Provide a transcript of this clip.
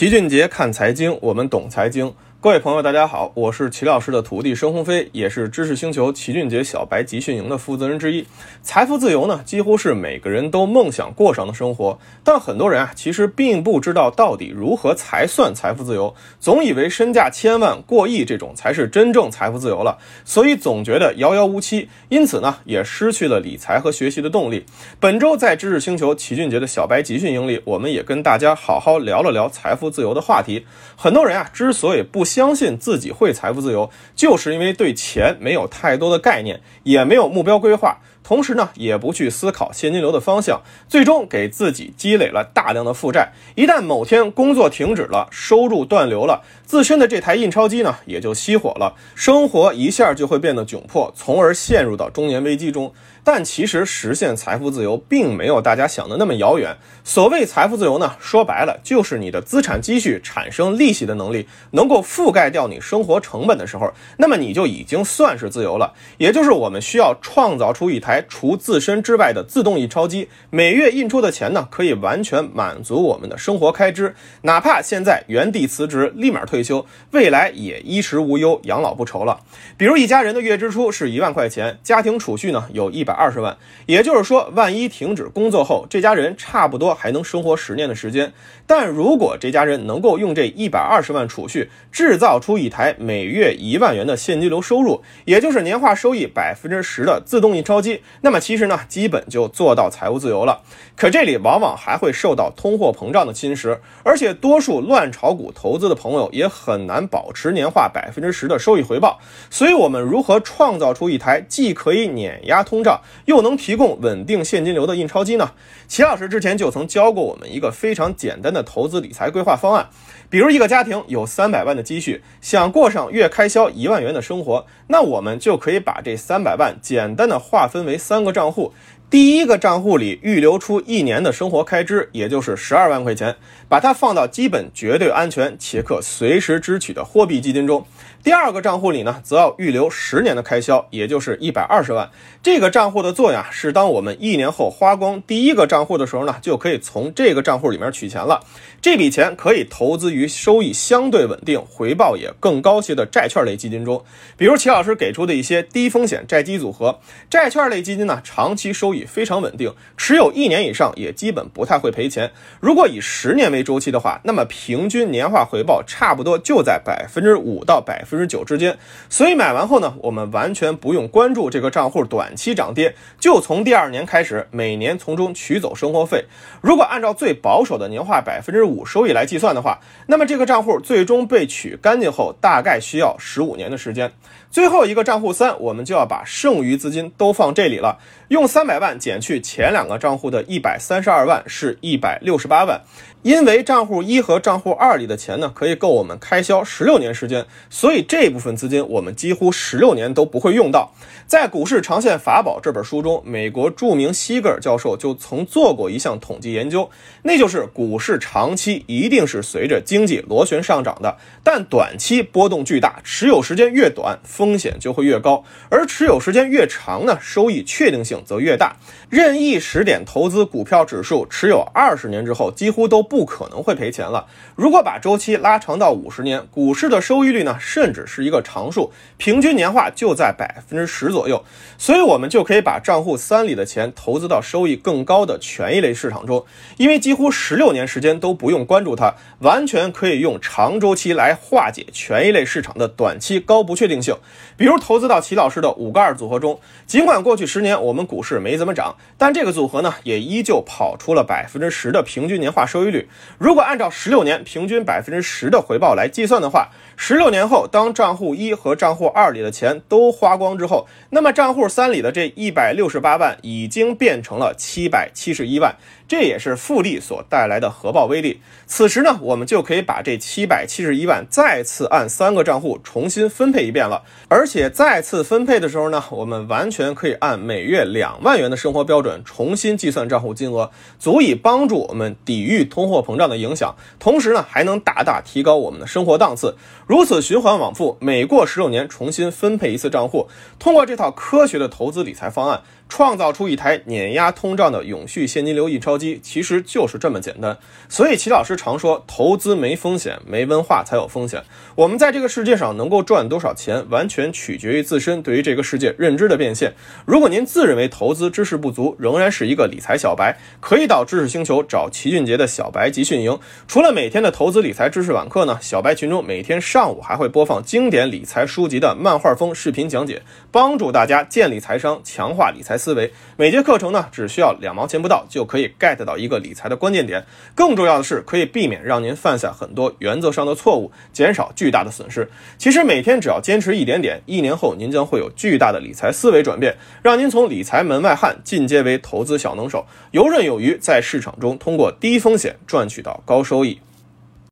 齐俊杰看财经，我们懂财经。各位朋友，大家好，我是齐老师的徒弟申鸿飞，也是知识星球齐俊杰小白集训营的负责人之一。财富自由呢，几乎是每个人都梦想过上的生活，但很多人啊，其实并不知道到底如何才算财富自由，总以为身价千万、过亿这种才是真正财富自由了，所以总觉得遥遥无期，因此呢，也失去了理财和学习的动力。本周在知识星球齐俊杰的小白集训营里，我们也跟大家好好聊了聊财富自由的话题。很多人啊，之所以不相信自己会财富自由，就是因为对钱没有太多的概念，也没有目标规划，同时呢，也不去思考现金流的方向，最终给自己积累了大量的负债。一旦某天工作停止了，收入断流了，自身的这台印钞机呢，也就熄火了，生活一下就会变得窘迫，从而陷入到中年危机中。但其实实现财富自由并没有大家想的那么遥远。所谓财富自由呢，说白了就是你的资产积蓄产生利息的能力能够覆盖掉你生活成本的时候，那么你就已经算是自由了。也就是我们需要创造出一台台除自身之外的自动印钞机，每月印出的钱呢，可以完全满足我们的生活开支，哪怕现在原地辞职，立马退休，未来也衣食无忧，养老不愁了。比如一家人的月支出是一万块钱，家庭储蓄呢有一百。二十万，也就是说，万一停止工作后，这家人差不多还能生活十年的时间。但如果这家人能够用这一百二十万储蓄制造出一台每月一万元的现金流收入，也就是年化收益百分之十的自动印钞机，那么其实呢，基本就做到财务自由了。可这里往往还会受到通货膨胀的侵蚀，而且多数乱炒股投资的朋友也很难保持年化百分之十的收益回报。所以，我们如何创造出一台既可以碾压通胀？又能提供稳定现金流的印钞机呢？齐老师之前就曾教过我们一个非常简单的投资理财规划方案。比如一个家庭有三百万的积蓄，想过上月开销一万元的生活，那我们就可以把这三百万简单的划分为为三个账户。第一个账户里预留出一年的生活开支，也就是十二万块钱，把它放到基本绝对安全且可随时支取的货币基金中。第二个账户里呢，则要预留十年的开销，也就是一百二十万。这个账户的作用啊，是当我们一年后花光第一个账户的时候呢，就可以从这个账户里面取钱了。这笔钱可以投资于收益相对稳定、回报也更高些的债券类基金中，比如齐老师给出的一些低风险债基组合。债券类基金呢，长期收益。非常稳定，持有一年以上也基本不太会赔钱。如果以十年为周期的话，那么平均年化回报差不多就在百分之五到百分之九之间。所以买完后呢，我们完全不用关注这个账户短期涨跌，就从第二年开始每年从中取走生活费。如果按照最保守的年化百分之五收益来计算的话，那么这个账户最终被取干净后，大概需要十五年的时间。最后一个账户三，我们就要把剩余资金都放这里了。用三百万减去前两个账户的一百三十二万，是一百六十八万。因为账户一和账户二里的钱呢，可以够我们开销十六年时间，所以这部分资金我们几乎十六年都不会用到。在《股市长线法宝》这本书中，美国著名西格尔教授就曾做过一项统计研究，那就是股市长期一定是随着经济螺旋上涨的，但短期波动巨大，持有时间越短，风险就会越高；而持有时间越长呢，收益确定性则越大。任意时点投资股票指数，持有二十年之后，几乎都。不可能会赔钱了。如果把周期拉长到五十年，股市的收益率呢，甚至是一个常数，平均年化就在百分之十左右。所以，我们就可以把账户三里的钱投资到收益更高的权益类市场中，因为几乎十六年时间都不用关注它，完全可以用长周期来化解权益类市场的短期高不确定性。比如，投资到齐老师的五个二组合中，尽管过去十年我们股市没怎么涨，但这个组合呢，也依旧跑出了百分之十的平均年化收益率。如果按照十六年平均百分之十的回报来计算的话，十六年后，当账户一和账户二里的钱都花光之后，那么账户三里的这一百六十八万已经变成了七百七十一万。这也是复利所带来的核爆威力。此时呢，我们就可以把这七百七十一万再次按三个账户重新分配一遍了。而且再次分配的时候呢，我们完全可以按每月两万元的生活标准重新计算账户金额，足以帮助我们抵御通货膨胀的影响。同时呢，还能大大提高我们的生活档次。如此循环往复，每过十六年重新分配一次账户，通过这套科学的投资理财方案。创造出一台碾压通胀的永续现金流印钞机，其实就是这么简单。所以齐老师常说，投资没风险，没文化才有风险。我们在这个世界上能够赚多少钱，完全取决于自身对于这个世界认知的变现。如果您自认为投资知识不足，仍然是一个理财小白，可以到知识星球找齐俊杰的小白集训营。除了每天的投资理财知识晚课呢，小白群中每天上午还会播放经典理财书籍的漫画风视频讲解，帮助大家建立财商，强化理财思维。每节课程呢，只需要两毛钱不到，就可以 get 到一个理财的关键点。更重要的是，可以避免让您犯下很多原则上的错误，减少巨大的损失。其实每天只要坚持一点点，一年后您将会有巨大的理财思维转变，让您从理财门外汉进阶为投资小能手，游刃有余，在市场中通过低风险赚取到高收益。